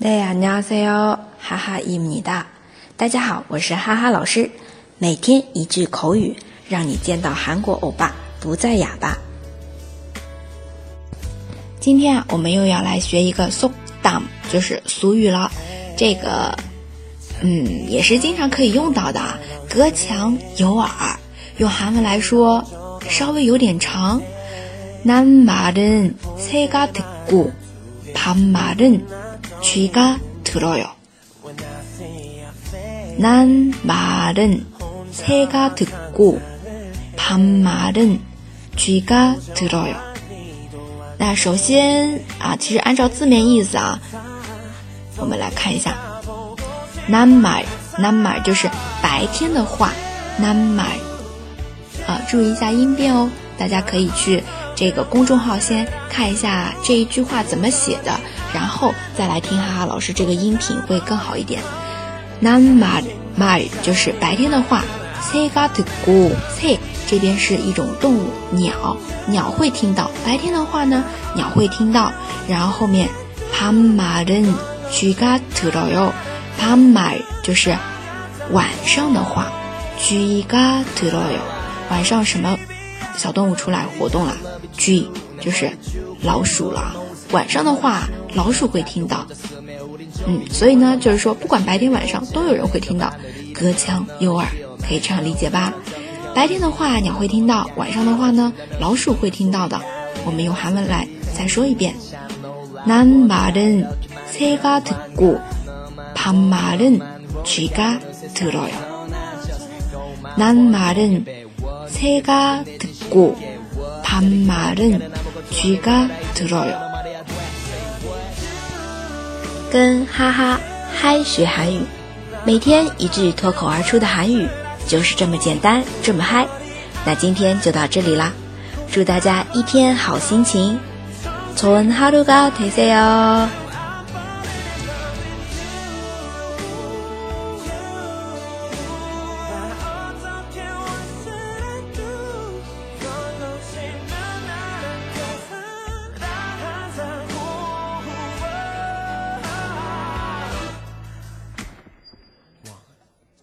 大家好，哈哈伊米哒。大家好，我是哈哈老师。每天一句口语，让你见到韩国欧巴不再哑巴。今天啊，我们又要来学一个 so dumb，就是俗语了。这个，嗯，也是经常可以用到的，隔墙有耳。用韩文来说，稍微有点长。난말은새가듣고반말은 쥐가 들어요. 난 말은 새가 듣고 반말은 쥐가 들어요. 那首先啊，其实按照字面意思啊，我们来看一下，南말南말就是白天的话，南말啊，注意一下音变哦，大家可以去 这个公众号先看一下这一句话怎么写的。然后再来听哈哈老师这个音频会更好一点。南马马就是白天的话。塞嘎特古塞这边是一种动物鸟，鸟会听到。白天的话呢，鸟会听到。然后后面帕马人居嘎特罗哟，帕马就是晚上的话，居嘎特罗哟，晚上什么小动物出来活动了？居就是老鼠了。晚上的话。老鼠会听到，嗯，所以呢，就是说，不管白天晚上都有人会听到，隔墙有耳，可以这样理解吧？白天的话，鸟会听到；晚上的话呢，老鼠会听到的。我们用韩文来再说一遍：南马人새가듣고밤말은쥐가들어 요。 南马人새가듣 고밤말은쥐가들어 요。 跟哈哈嗨学韩语，每天一句脱口而出的韩语，就是这么简单，这么嗨。那今天就到这里啦，祝大家一天好心情，从哈鲁高提塞哟。